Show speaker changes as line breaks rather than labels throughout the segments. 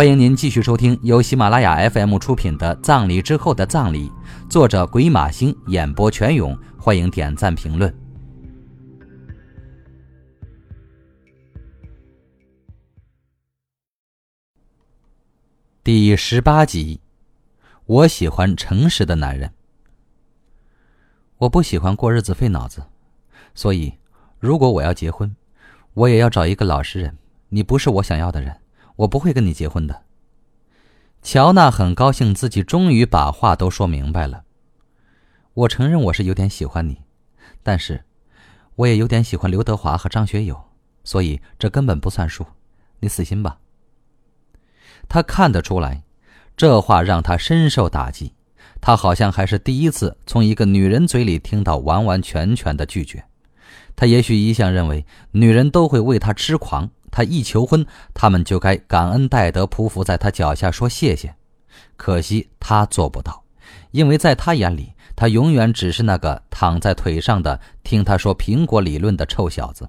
欢迎您继续收听由喜马拉雅 FM 出品的《葬礼之后的葬礼》，作者鬼马星，演播全勇。欢迎点赞评论。第十八集，我喜欢诚实的男人。我不喜欢过日子费脑子，所以如果我要结婚，我也要找一个老实人。你不是我想要的人。我不会跟你结婚的。乔娜很高兴自己终于把话都说明白了。我承认我是有点喜欢你，但是，我也有点喜欢刘德华和张学友，所以这根本不算数。你死心吧。他看得出来，这话让他深受打击。他好像还是第一次从一个女人嘴里听到完完全全的拒绝。他也许一向认为女人都会为他痴狂。他一求婚，他们就该感恩戴德，匍匐在他脚下说谢谢。可惜他做不到，因为在他眼里，他永远只是那个躺在腿上的、听他说苹果理论的臭小子。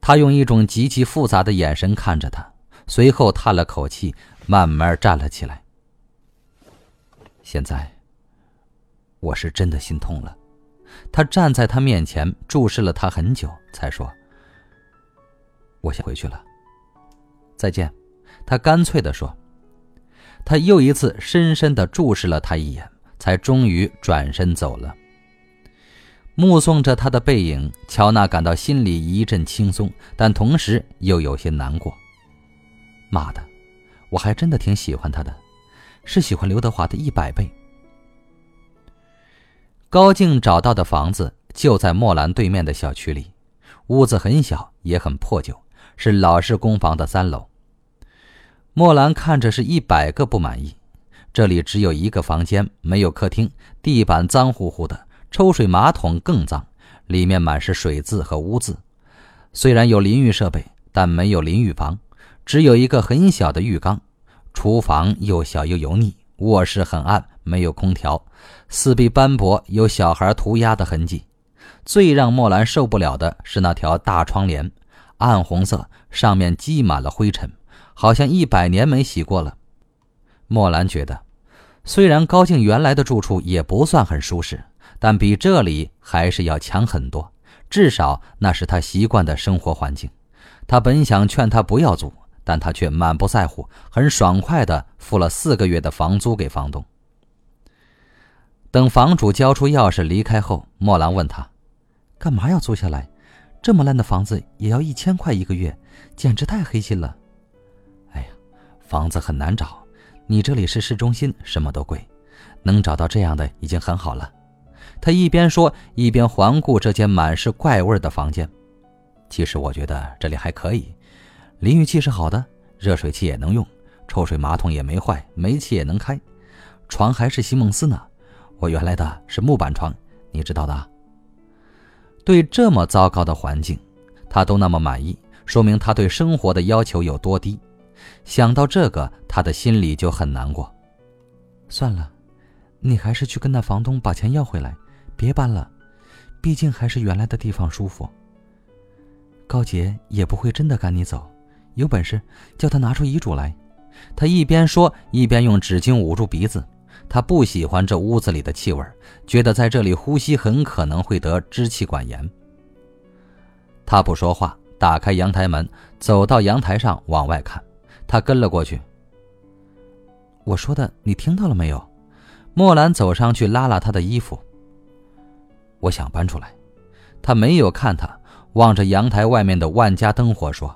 他用一种极其复杂的眼神看着他，随后叹了口气，慢慢站了起来。现在，我是真的心痛了。他站在他面前，注视了他很久，才说。我先回去了，再见。”他干脆的说。他又一次深深的注视了他一眼，才终于转身走了。目送着他的背影，乔娜感到心里一阵轻松，但同时又有些难过。妈的，我还真的挺喜欢他的，是喜欢刘德华的一百倍。高静找到的房子就在墨兰对面的小区里，屋子很小，也很破旧。是老式公房的三楼。莫兰看着是一百个不满意。这里只有一个房间，没有客厅，地板脏乎乎的，抽水马桶更脏，里面满是水渍和污渍。虽然有淋浴设备，但没有淋浴房，只有一个很小的浴缸。厨房又小又油腻，卧室很暗，没有空调，四壁斑驳，有小孩涂鸦的痕迹。最让莫兰受不了的是那条大窗帘。暗红色，上面积满了灰尘，好像一百年没洗过了。莫兰觉得，虽然高静原来的住处也不算很舒适，但比这里还是要强很多，至少那是他习惯的生活环境。他本想劝他不要租，但他却满不在乎，很爽快地付了四个月的房租给房东。等房主交出钥匙离开后，莫兰问他：“干嘛要租下来？”这么烂的房子也要一千块一个月，简直太黑心了。哎呀，房子很难找，你这里是市中心，什么都贵，能找到这样的已经很好了。他一边说，一边环顾这间满是怪味的房间。其实我觉得这里还可以，淋浴器是好的，热水器也能用，抽水马桶也没坏，煤气也能开，床还是席梦思呢。我原来的是木板床，你知道的。对这么糟糕的环境，他都那么满意，说明他对生活的要求有多低。想到这个，他的心里就很难过。算了，你还是去跟那房东把钱要回来，别搬了，毕竟还是原来的地方舒服。高杰也不会真的赶你走，有本事叫他拿出遗嘱来。他一边说，一边用纸巾捂住鼻子。他不喜欢这屋子里的气味，觉得在这里呼吸很可能会得支气管炎。他不说话，打开阳台门，走到阳台上往外看。他跟了过去。我说的你听到了没有？莫兰走上去拉拉他的衣服。我想搬出来。他没有看他，望着阳台外面的万家灯火说：“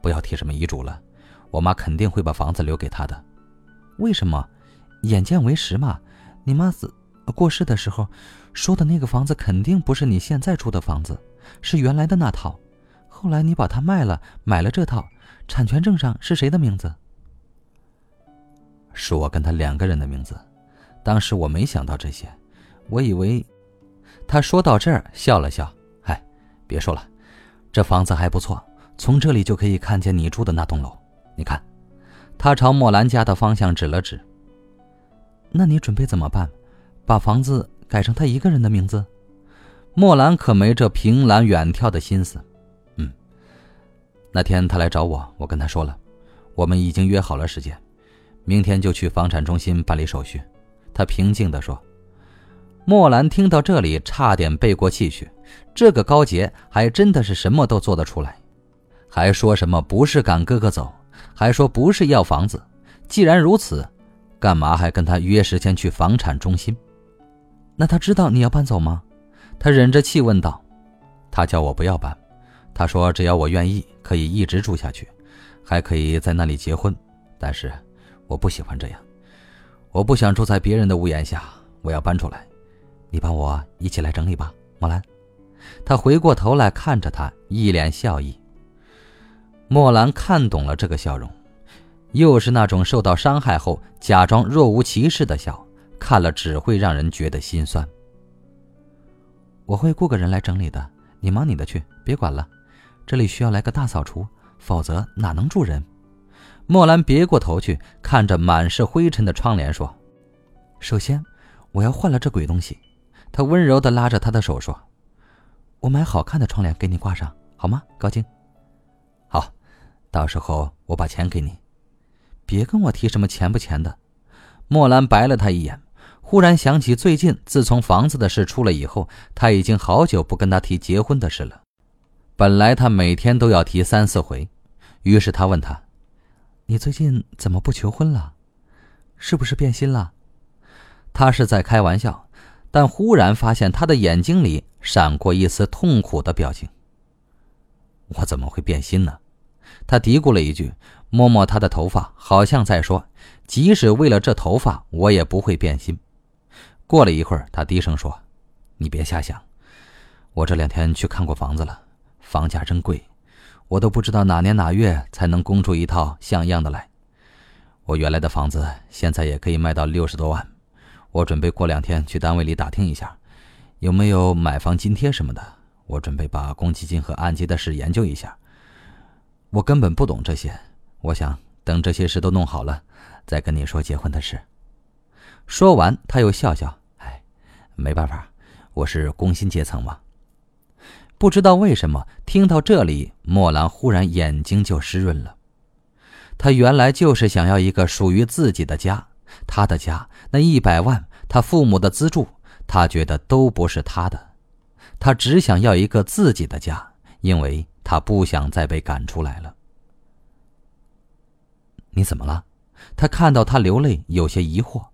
不要提什么遗嘱了，我妈肯定会把房子留给他的。为什么？”眼见为实嘛，你妈死过世的时候说的那个房子肯定不是你现在住的房子，是原来的那套。后来你把它卖了，买了这套，产权证上是谁的名字？是我跟他两个人的名字。当时我没想到这些，我以为……他说到这儿笑了笑，哎，别说了，这房子还不错，从这里就可以看见你住的那栋楼。你看，他朝莫兰家的方向指了指。那你准备怎么办？把房子改成他一个人的名字？莫兰可没这凭栏远眺的心思。嗯，那天他来找我，我跟他说了，我们已经约好了时间，明天就去房产中心办理手续。”他平静地说。莫兰听到这里，差点背过气去。这个高洁还真的是什么都做得出来，还说什么不是赶哥哥走，还说不是要房子。既然如此，干嘛还跟他约时间去房产中心？那他知道你要搬走吗？他忍着气问道。他叫我不要搬，他说只要我愿意，可以一直住下去，还可以在那里结婚。但是我不喜欢这样，我不想住在别人的屋檐下，我要搬出来。你帮我一起来整理吧，莫兰。他回过头来看着他，一脸笑意。莫兰看懂了这个笑容，又是那种受到伤害后假装若无其事的笑，看了只会让人觉得心酸。我会雇个人来整理的，你忙你的去，别管了。这里需要来个大扫除，否则哪能住人？莫兰别过头去，看着满是灰尘的窗帘说：“首先，我要换了这鬼东西。”他温柔地拉着他的手说：“我买好看的窗帘给你挂上，好吗，高静？好，到时候我把钱给你。别跟我提什么钱不钱的。”莫兰白了他一眼，忽然想起最近自从房子的事出了以后，他已经好久不跟他提结婚的事了。本来他每天都要提三四回，于是他问他：“你最近怎么不求婚了？是不是变心了？”他是在开玩笑。但忽然发现他的眼睛里闪过一丝痛苦的表情。我怎么会变心呢？他嘀咕了一句，摸摸他的头发，好像在说：“即使为了这头发，我也不会变心。”过了一会儿，他低声说：“你别瞎想，我这两天去看过房子了，房价真贵，我都不知道哪年哪月才能供出一套像样的来。我原来的房子现在也可以卖到六十多万。”我准备过两天去单位里打听一下，有没有买房津贴什么的。我准备把公积金和按揭的事研究一下。我根本不懂这些，我想等这些事都弄好了，再跟你说结婚的事。说完，他又笑笑：“哎，没办法，我是工薪阶层嘛。”不知道为什么，听到这里，莫兰忽然眼睛就湿润了。他原来就是想要一个属于自己的家。他的家那一百万，他父母的资助，他觉得都不是他的，他只想要一个自己的家，因为他不想再被赶出来了。你怎么了？他看到他流泪，有些疑惑。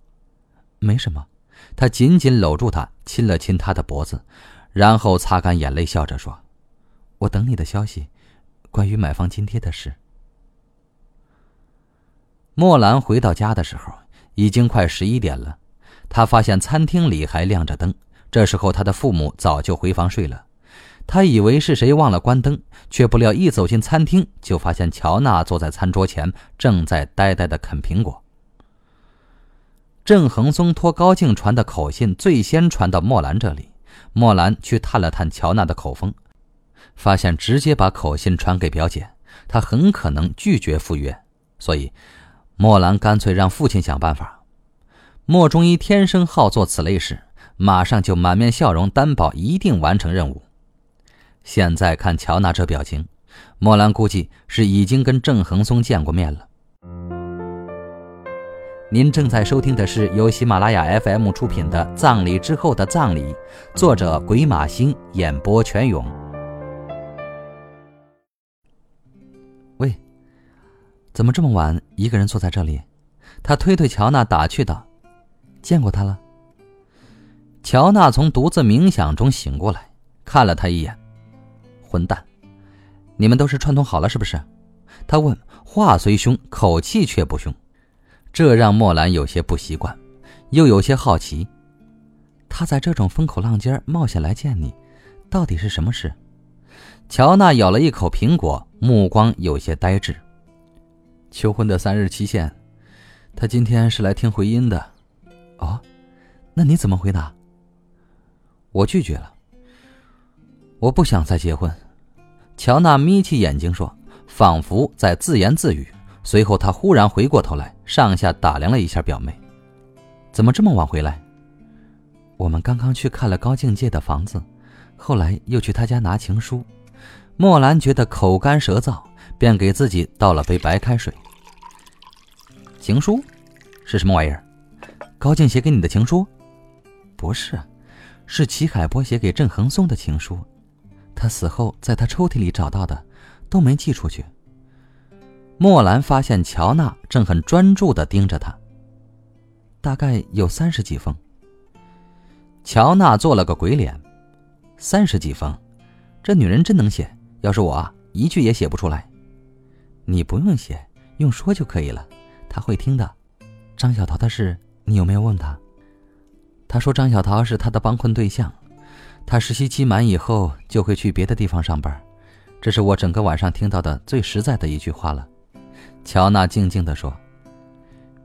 没什么，他紧紧搂住他，亲了亲他的脖子，然后擦干眼泪，笑着说：“我等你的消息，关于买房津贴的事。”莫兰回到家的时候。已经快十一点了，他发现餐厅里还亮着灯。这时候，他的父母早就回房睡了。他以为是谁忘了关灯，却不料一走进餐厅，就发现乔娜坐在餐桌前，正在呆呆的啃苹果。郑恒松托高静传的口信最先传到莫兰这里，莫兰去探了探乔娜的口风，发现直接把口信传给表姐，她很可能拒绝赴约，所以。莫兰干脆让父亲想办法。莫中医天生好做此类事，马上就满面笑容，担保一定完成任务。现在看乔娜这表情，莫兰估计是已经跟郑恒松见过面了。您正在收听的是由喜马拉雅 FM 出品的《葬礼之后的葬礼》，作者鬼马星，演播全勇。喂。怎么这么晚，一个人坐在这里？他推推乔娜，打趣道：“见过他了。”乔娜从独自冥想中醒过来，看了他一眼：“混蛋，你们都是串通好了是不是？”他问，话虽凶，口气却不凶，这让莫兰有些不习惯，又有些好奇。他在这种风口浪尖冒险来见你，到底是什么事？乔娜咬了一口苹果，目光有些呆滞。求婚的三日期限，他今天是来听回音的。哦，那你怎么回答？我拒绝了。我不想再结婚。乔娜眯起眼睛说，仿佛在自言自语。随后，她忽然回过头来，上下打量了一下表妹：“怎么这么晚回来？”我们刚刚去看了高境界的房子，后来又去他家拿情书。莫兰觉得口干舌燥。便给自己倒了杯白开水，情书？是什么玩意儿？高静写给你的情书？不是，是齐海波写给郑恒松的情书。他死后在他抽屉里找到的，都没寄出去。莫兰发现乔娜正很专注地盯着他。大概有三十几封。乔娜做了个鬼脸，三十几封，这女人真能写。要是我，一句也写不出来。你不用写，用说就可以了，他会听的。张小桃的事，你有没有问他？他说张小桃是他的帮困对象，他实习期满以后就会去别的地方上班。这是我整个晚上听到的最实在的一句话了。乔娜静静地说。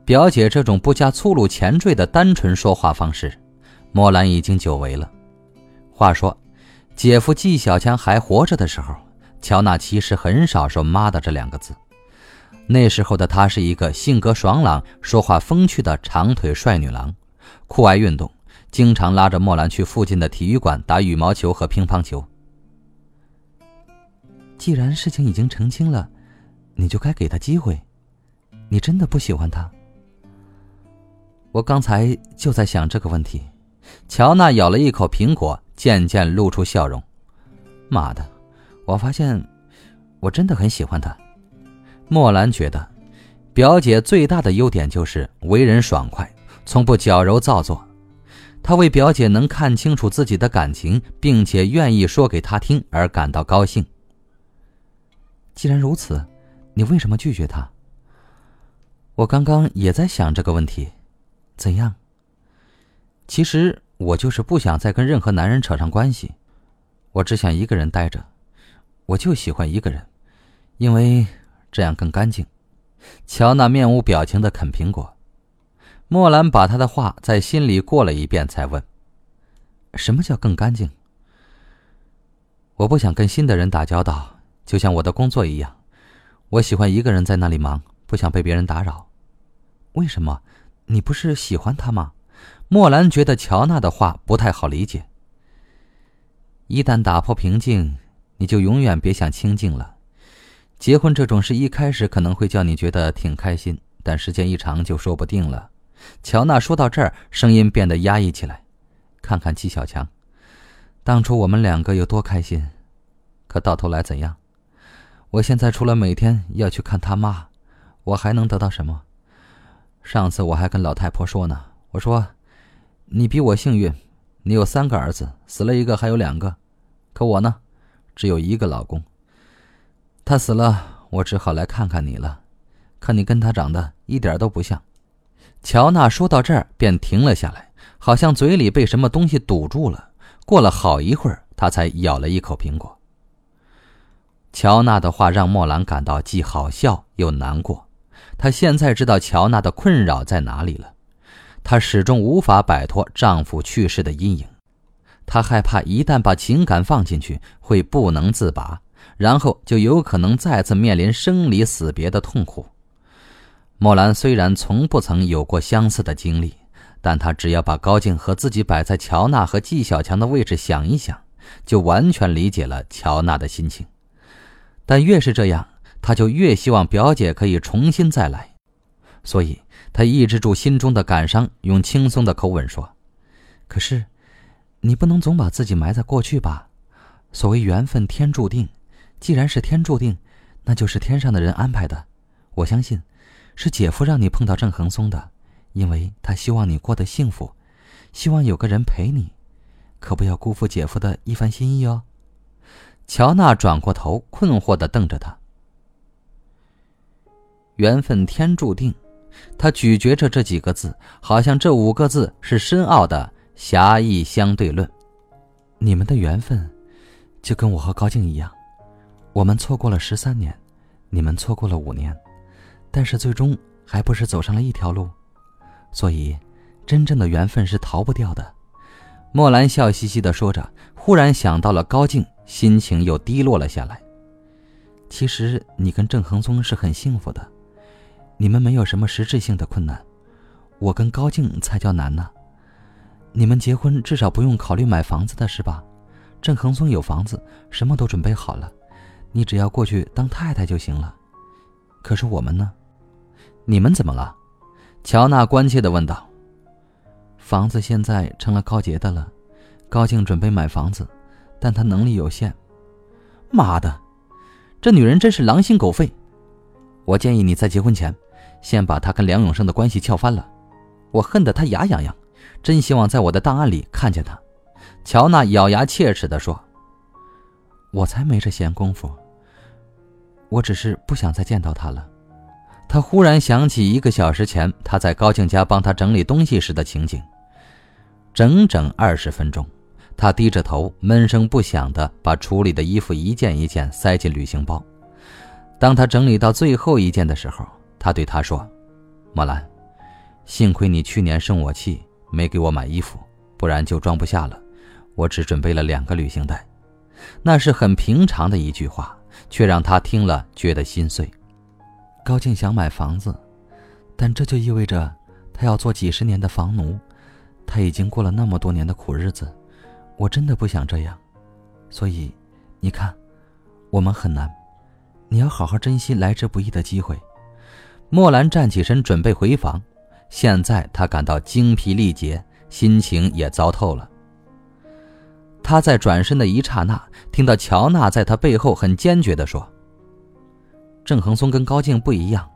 表姐这种不加粗鲁前缀的单纯说话方式，莫兰已经久违了。话说，姐夫纪小强还活着的时候，乔娜其实很少说“妈的”这两个字。那时候的她是一个性格爽朗、说话风趣的长腿帅女郎，酷爱运动，经常拉着莫兰去附近的体育馆打羽毛球和乒乓球。既然事情已经澄清了，你就该给他机会。你真的不喜欢他？我刚才就在想这个问题。乔娜咬了一口苹果，渐渐露出笑容。妈的，我发现我真的很喜欢他。莫兰觉得，表姐最大的优点就是为人爽快，从不矫揉造作。她为表姐能看清楚自己的感情，并且愿意说给她听而感到高兴。既然如此，你为什么拒绝他？我刚刚也在想这个问题。怎样？其实我就是不想再跟任何男人扯上关系，我只想一个人待着，我就喜欢一个人，因为这样更干净。乔娜面无表情的啃苹果，莫兰把他的话在心里过了一遍，才问：“什么叫更干净？”我不想跟新的人打交道，就像我的工作一样，我喜欢一个人在那里忙，不想被别人打扰。为什么？你不是喜欢他吗？莫兰觉得乔娜的话不太好理解。一旦打破平静，你就永远别想清静了。结婚这种事一开始可能会叫你觉得挺开心，但时间一长就说不定了。乔娜说到这儿，声音变得压抑起来。看看纪小强，当初我们两个有多开心，可到头来怎样？我现在除了每天要去看他妈，我还能得到什么？上次我还跟老太婆说呢，我说：“你比我幸运，你有三个儿子，死了一个还有两个，可我呢，只有一个老公。他死了，我只好来看看你了。可你跟他长得一点都不像。”乔娜说到这儿便停了下来，好像嘴里被什么东西堵住了。过了好一会儿，她才咬了一口苹果。乔娜的话让莫兰感到既好笑又难过。她现在知道乔娜的困扰在哪里了，她始终无法摆脱丈夫去世的阴影，她害怕一旦把情感放进去会不能自拔，然后就有可能再次面临生离死别的痛苦。莫兰虽然从不曾有过相似的经历，但她只要把高静和自己摆在乔娜和纪小强的位置想一想，就完全理解了乔娜的心情。但越是这样。他就越希望表姐可以重新再来，所以他抑制住心中的感伤，用轻松的口吻说：“可是，你不能总把自己埋在过去吧？所谓缘分天注定，既然是天注定，那就是天上的人安排的。我相信，是姐夫让你碰到郑恒松的，因为他希望你过得幸福，希望有个人陪你，可不要辜负姐夫的一番心意哦。”乔娜转过头，困惑地瞪着他。缘分天注定，他咀嚼着这几个字，好像这五个字是深奥的狭义相对论。你们的缘分，就跟我和高静一样，我们错过了十三年，你们错过了五年，但是最终还不是走上了一条路。所以，真正的缘分是逃不掉的。莫兰笑嘻嘻的说着，忽然想到了高静，心情又低落了下来。其实，你跟郑恒宗是很幸福的。你们没有什么实质性的困难，我跟高静才叫难呢。你们结婚至少不用考虑买房子的事吧？郑恒松有房子，什么都准备好了，你只要过去当太太就行了。可是我们呢？你们怎么了？乔娜关切的问道：“房子现在成了高杰的了，高静准备买房子，但她能力有限。妈的，这女人真是狼心狗肺！我建议你在结婚前，先把她跟梁永生的关系撬翻了。我恨得她牙痒痒，真希望在我的档案里看见她。”乔娜咬牙切齿的说：“我才没这闲工夫。我只是不想再见到他了。”他忽然想起一个小时前他在高静家帮他整理东西时的情景。整整二十分钟，他低着头，闷声不响地把处理的衣服一件一件塞进旅行包。当他整理到最后一件的时候，他对他说：“莫兰，幸亏你去年生我气，没给我买衣服，不然就装不下了。我只准备了两个旅行袋。”那是很平常的一句话，却让他听了觉得心碎。高静想买房子，但这就意味着她要做几十年的房奴。她已经过了那么多年的苦日子，我真的不想这样。所以，你看，我们很难。你要好好珍惜来之不易的机会。莫兰站起身准备回房，现在他感到精疲力竭，心情也糟透了。他在转身的一刹那，听到乔娜在他背后很坚决地说。郑恒松跟高静不一样，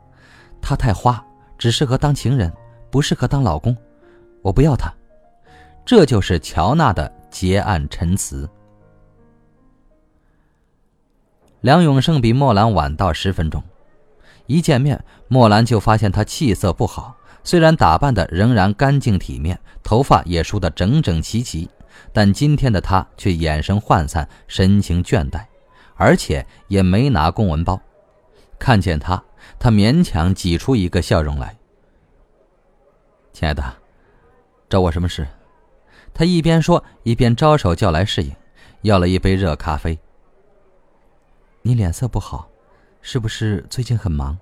他太花，只适合当情人，不适合当老公。我不要他。这就是乔娜的结案陈词。梁永胜比莫兰晚到十分钟，一见面，莫兰就发现他气色不好。虽然打扮的仍然干净体面，头发也梳得整整齐齐，但今天的他却眼神涣散，神情倦怠，而且也没拿公文包。看见他，他勉强挤出一个笑容来。亲爱的，找我什么事？他一边说，一边招手叫来侍应，要了一杯热咖啡。你脸色不好，是不是最近很忙？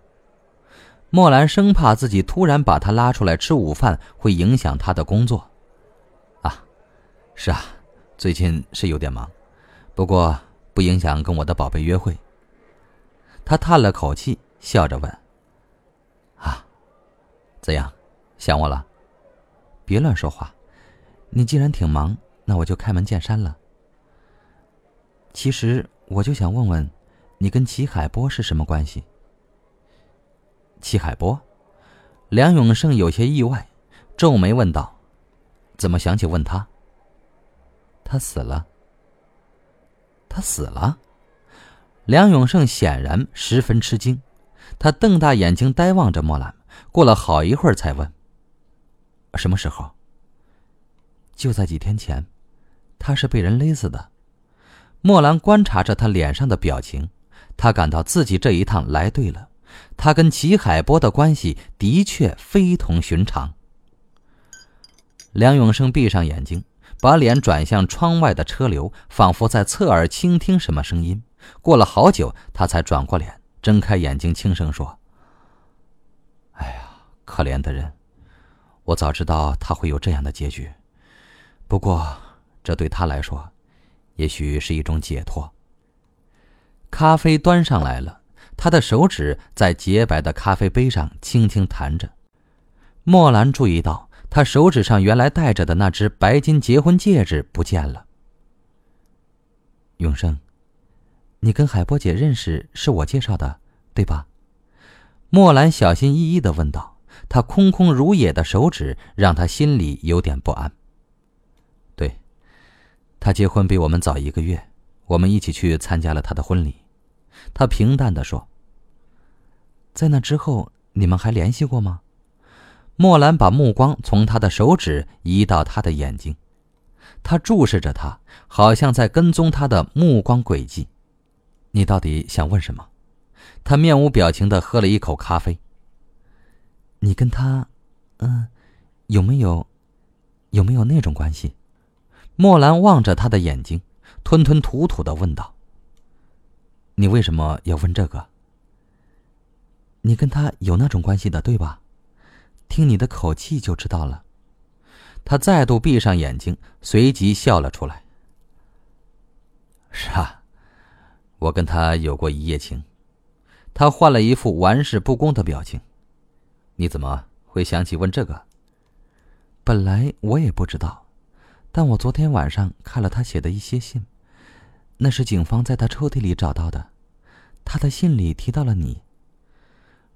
莫兰生怕自己突然把他拉出来吃午饭会影响他的工作。是啊，最近是有点忙，不过不影响跟我的宝贝约会。他叹了口气，笑着问：“啊，怎样，想我了？别乱说话。你既然挺忙，那我就开门见山了。其实我就想问问，你跟齐海波是什么关系？”齐海波，梁永胜有些意外，皱眉问道：“怎么想起问他？他死了？他死了？”梁永胜显然十分吃惊，他瞪大眼睛呆望着莫兰，过了好一会儿才问：“什么时候？”“就在几天前，他是被人勒死的。”莫兰观察着他脸上的表情，他感到自己这一趟来对了，他跟齐海波的关系的确非同寻常。梁永胜闭上眼睛，把脸转向窗外的车流，仿佛在侧耳倾听什么声音。过了好久，他才转过脸，睁开眼睛，轻声说：“哎呀，可怜的人，我早知道他会有这样的结局。不过，这对他来说，也许是一种解脱。”咖啡端上来了，他的手指在洁白的咖啡杯上轻轻弹着。莫兰注意到，他手指上原来戴着的那只白金结婚戒指不见了。永生。你跟海波姐认识是我介绍的，对吧？莫兰小心翼翼的问道。他空空如也的手指让他心里有点不安。对，他结婚比我们早一个月，我们一起去参加了他的婚礼。他平淡的说。在那之后，你们还联系过吗？莫兰把目光从他的手指移到他的眼睛，他注视着他，好像在跟踪他的目光轨迹。你到底想问什么？他面无表情的喝了一口咖啡。你跟他，嗯，有没有，有没有那种关系？莫兰望着他的眼睛，吞吞吐吐的问道：“你为什么要问这个？你跟他有那种关系的，对吧？听你的口气就知道了。”他再度闭上眼睛，随即笑了出来。是啊。我跟他有过一夜情，他换了一副玩世不恭的表情。你怎么会想起问这个？
本来我也不知道，但我昨天晚上看了他写的一些信，那是警方在他抽屉里找到的。他的信里提到了你。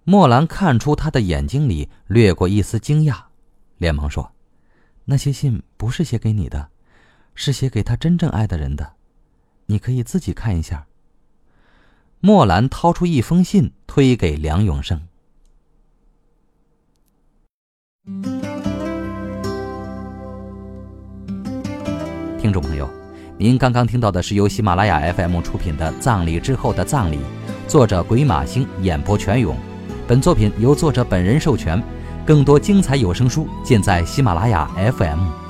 莫兰看出他的眼睛里掠过一丝惊讶，连忙说：“
那些信不是写给你的，是写给他真正爱的人的，你可以自己看一下。”
莫兰掏出一封信，推给梁永生。听众朋友，您刚刚听到的是由喜马拉雅 FM 出品的《葬礼之后的葬礼》，作者鬼马星，演播全勇。本作品由作者本人授权，更多精彩有声书尽在喜马拉雅 FM。